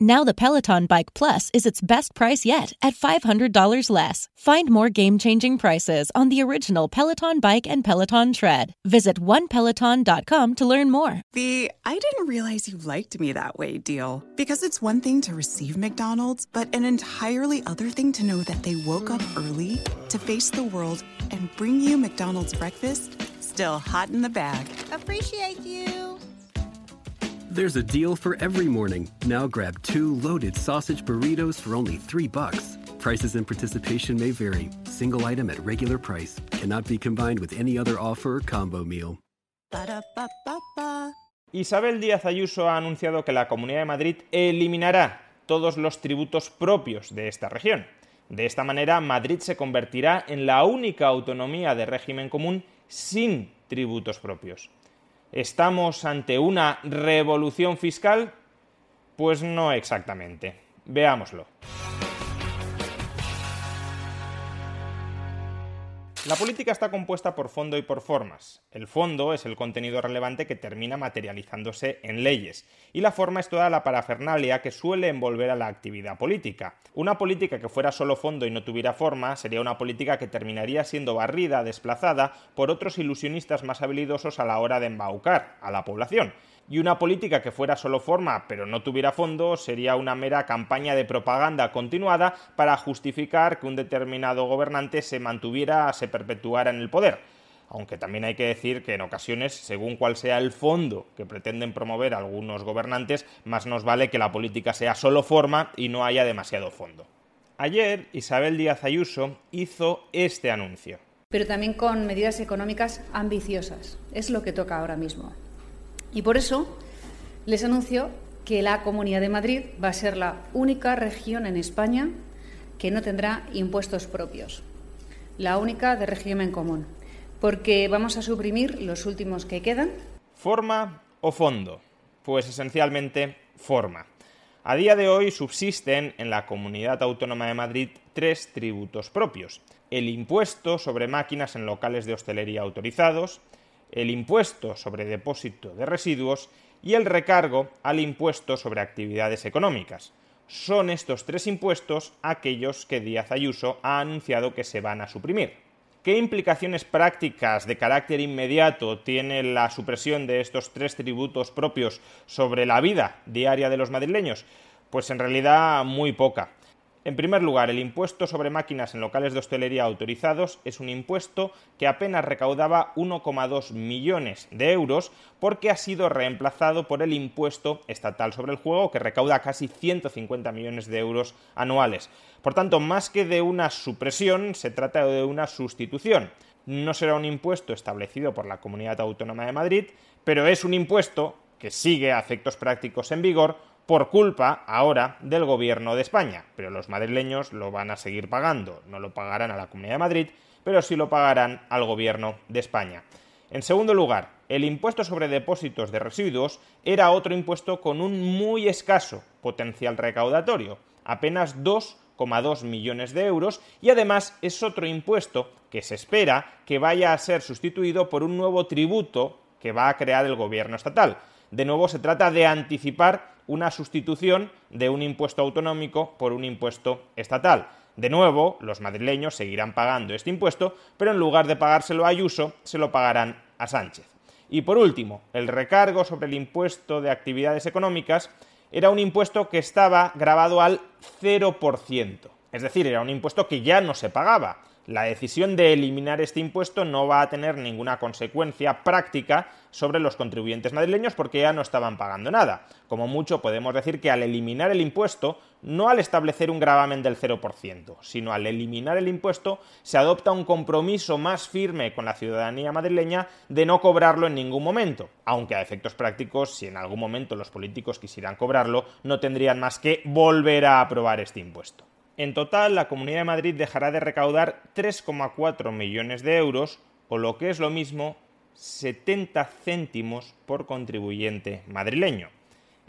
Now the Peloton Bike Plus is its best price yet at $500 less. Find more game-changing prices on the original Peloton Bike and Peloton Tread. Visit onepeloton.com to learn more. The I didn't realize you liked me that way deal. Because it's one thing to receive McDonald's, but an entirely other thing to know that they woke up early to face the world and bring you McDonald's breakfast still hot in the bag. Appreciate you. There's a deal for every morning. Now grab two loaded sausage burritos for only three bucks. Prices and participation may vary. Single item at regular price cannot be combined with any other offer or combo meal. Isabel Díaz Ayuso ha anunciado que la Comunidad de Madrid eliminará todos los tributos propios de esta región. De esta manera, Madrid se convertirá en la única autonomía de régimen común sin tributos propios. ¿Estamos ante una revolución fiscal? Pues no exactamente. Veámoslo. La política está compuesta por fondo y por formas. El fondo es el contenido relevante que termina materializándose en leyes, y la forma es toda la parafernalia que suele envolver a la actividad política. Una política que fuera solo fondo y no tuviera forma sería una política que terminaría siendo barrida, desplazada por otros ilusionistas más habilidosos a la hora de embaucar a la población y una política que fuera solo forma pero no tuviera fondo sería una mera campaña de propaganda continuada para justificar que un determinado gobernante se mantuviera, se perpetuara en el poder. Aunque también hay que decir que en ocasiones, según cuál sea el fondo que pretenden promover algunos gobernantes, más nos vale que la política sea solo forma y no haya demasiado fondo. Ayer, Isabel Díaz Ayuso hizo este anuncio. pero también con medidas económicas ambiciosas. Es lo que toca ahora mismo. Y por eso les anuncio que la Comunidad de Madrid va a ser la única región en España que no tendrá impuestos propios, la única de régimen común, porque vamos a suprimir los últimos que quedan ¿Forma o fondo? Pues esencialmente forma. A día de hoy subsisten en la Comunidad Autónoma de Madrid tres tributos propios. El impuesto sobre máquinas en locales de hostelería autorizados, el impuesto sobre depósito de residuos y el recargo al impuesto sobre actividades económicas. Son estos tres impuestos aquellos que Díaz Ayuso ha anunciado que se van a suprimir. ¿Qué implicaciones prácticas de carácter inmediato tiene la supresión de estos tres tributos propios sobre la vida diaria de los madrileños? Pues en realidad muy poca. En primer lugar, el impuesto sobre máquinas en locales de hostelería autorizados es un impuesto que apenas recaudaba 1,2 millones de euros porque ha sido reemplazado por el impuesto estatal sobre el juego que recauda casi 150 millones de euros anuales. Por tanto, más que de una supresión, se trata de una sustitución. No será un impuesto establecido por la Comunidad Autónoma de Madrid, pero es un impuesto que sigue a efectos prácticos en vigor por culpa ahora del gobierno de España. Pero los madrileños lo van a seguir pagando. No lo pagarán a la Comunidad de Madrid, pero sí lo pagarán al gobierno de España. En segundo lugar, el impuesto sobre depósitos de residuos era otro impuesto con un muy escaso potencial recaudatorio, apenas 2,2 millones de euros, y además es otro impuesto que se espera que vaya a ser sustituido por un nuevo tributo que va a crear el gobierno estatal. De nuevo, se trata de anticipar una sustitución de un impuesto autonómico por un impuesto estatal. De nuevo, los madrileños seguirán pagando este impuesto, pero en lugar de pagárselo a Ayuso, se lo pagarán a Sánchez. Y por último, el recargo sobre el impuesto de actividades económicas era un impuesto que estaba grabado al 0%. Es decir, era un impuesto que ya no se pagaba. La decisión de eliminar este impuesto no va a tener ninguna consecuencia práctica sobre los contribuyentes madrileños porque ya no estaban pagando nada. Como mucho podemos decir que al eliminar el impuesto, no al establecer un gravamen del 0%, sino al eliminar el impuesto se adopta un compromiso más firme con la ciudadanía madrileña de no cobrarlo en ningún momento, aunque a efectos prácticos, si en algún momento los políticos quisieran cobrarlo, no tendrían más que volver a aprobar este impuesto. En total, la Comunidad de Madrid dejará de recaudar 3,4 millones de euros, o lo que es lo mismo, 70 céntimos por contribuyente madrileño.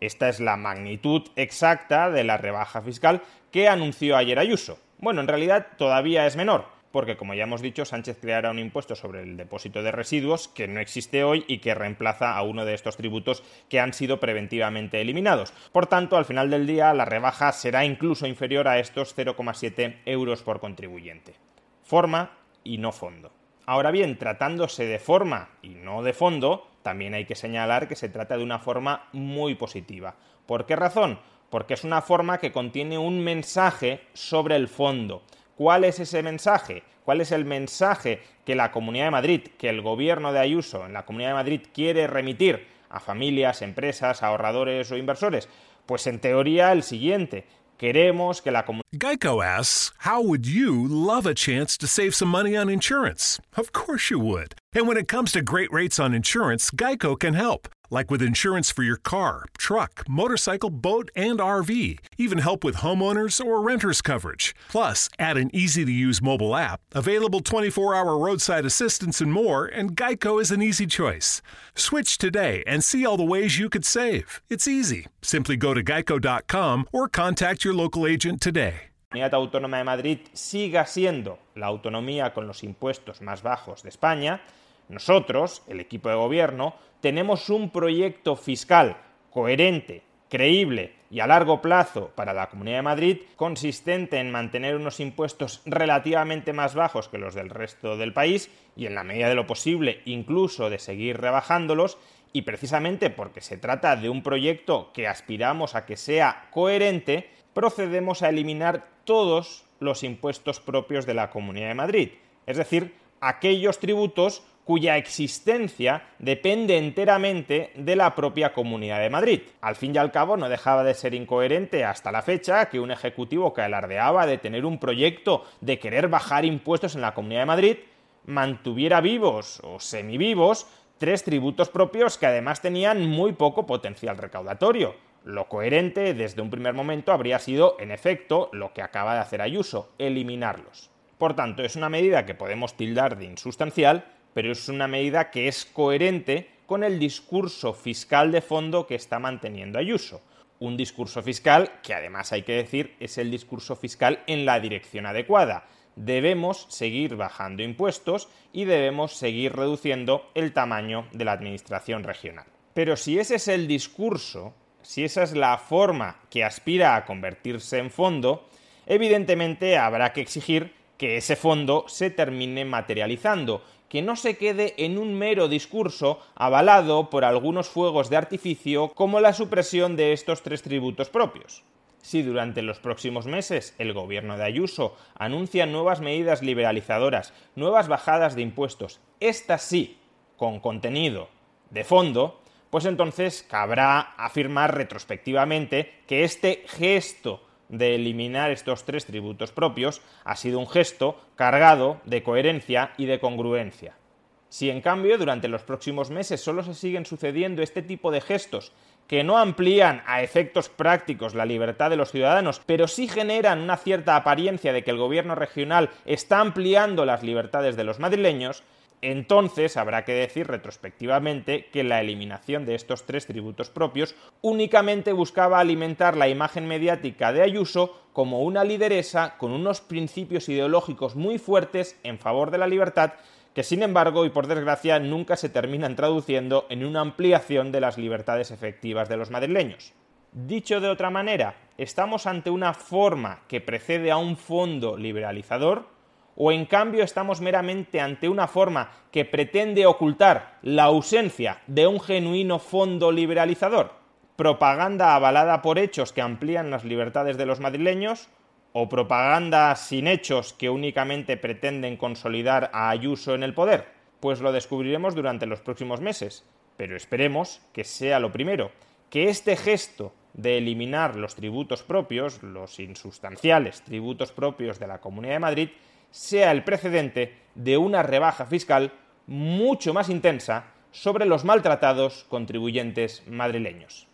Esta es la magnitud exacta de la rebaja fiscal que anunció ayer Ayuso. Bueno, en realidad todavía es menor, porque como ya hemos dicho, Sánchez creará un impuesto sobre el depósito de residuos que no existe hoy y que reemplaza a uno de estos tributos que han sido preventivamente eliminados. Por tanto, al final del día, la rebaja será incluso inferior a estos 0,7 euros por contribuyente. Forma y no fondo. Ahora bien, tratándose de forma y no de fondo, también hay que señalar que se trata de una forma muy positiva. ¿Por qué razón? Porque es una forma que contiene un mensaje sobre el fondo. ¿Cuál es ese mensaje? ¿Cuál es el mensaje que la Comunidad de Madrid, que el gobierno de Ayuso en la Comunidad de Madrid quiere remitir a familias, empresas, ahorradores o inversores? Pues en teoría el siguiente. Queremos que la comunidad. Geico asks, How would you love a chance to save some money on insurance? Of course you would. And when it comes to great rates on insurance, Geico can help. Like with insurance for your car, truck, motorcycle, boat, and RV. Even help with homeowners or renters coverage. Plus, add an easy to use mobile app, available 24 hour roadside assistance, and more, and Geico is an easy choice. Switch today and see all the ways you could save. It's easy. Simply go to geico.com or contact your local agent today. La Comunidad Autónoma de Madrid siga siendo la autonomía con los impuestos más bajos de España, nosotros, el equipo de gobierno, tenemos un proyecto fiscal coherente, creíble y a largo plazo para la Comunidad de Madrid, consistente en mantener unos impuestos relativamente más bajos que los del resto del país y en la medida de lo posible incluso de seguir rebajándolos, y precisamente porque se trata de un proyecto que aspiramos a que sea coherente, procedemos a eliminar todos los impuestos propios de la Comunidad de Madrid, es decir, aquellos tributos cuya existencia depende enteramente de la propia Comunidad de Madrid. Al fin y al cabo, no dejaba de ser incoherente hasta la fecha que un ejecutivo que alardeaba de tener un proyecto de querer bajar impuestos en la Comunidad de Madrid mantuviera vivos o semivivos tres tributos propios que además tenían muy poco potencial recaudatorio. Lo coherente desde un primer momento habría sido, en efecto, lo que acaba de hacer Ayuso, eliminarlos. Por tanto, es una medida que podemos tildar de insustancial, pero es una medida que es coherente con el discurso fiscal de fondo que está manteniendo Ayuso. Un discurso fiscal que además hay que decir es el discurso fiscal en la dirección adecuada. Debemos seguir bajando impuestos y debemos seguir reduciendo el tamaño de la administración regional. Pero si ese es el discurso, si esa es la forma que aspira a convertirse en fondo, evidentemente habrá que exigir que ese fondo se termine materializando que no se quede en un mero discurso avalado por algunos fuegos de artificio como la supresión de estos tres tributos propios. Si durante los próximos meses el gobierno de Ayuso anuncia nuevas medidas liberalizadoras, nuevas bajadas de impuestos, estas sí, con contenido de fondo, pues entonces cabrá afirmar retrospectivamente que este gesto de eliminar estos tres tributos propios ha sido un gesto cargado de coherencia y de congruencia. Si en cambio durante los próximos meses solo se siguen sucediendo este tipo de gestos que no amplían a efectos prácticos la libertad de los ciudadanos, pero sí generan una cierta apariencia de que el gobierno regional está ampliando las libertades de los madrileños, entonces habrá que decir retrospectivamente que la eliminación de estos tres tributos propios únicamente buscaba alimentar la imagen mediática de Ayuso como una lideresa con unos principios ideológicos muy fuertes en favor de la libertad que sin embargo y por desgracia nunca se terminan traduciendo en una ampliación de las libertades efectivas de los madrileños. Dicho de otra manera, ¿estamos ante una forma que precede a un fondo liberalizador? ¿O en cambio estamos meramente ante una forma que pretende ocultar la ausencia de un genuino fondo liberalizador? ¿Propaganda avalada por hechos que amplían las libertades de los madrileños? ¿O propaganda sin hechos que únicamente pretenden consolidar a Ayuso en el poder? Pues lo descubriremos durante los próximos meses, pero esperemos que sea lo primero, que este gesto de eliminar los tributos propios, los insustanciales tributos propios de la Comunidad de Madrid, sea el precedente de una rebaja fiscal mucho más intensa sobre los maltratados contribuyentes madrileños.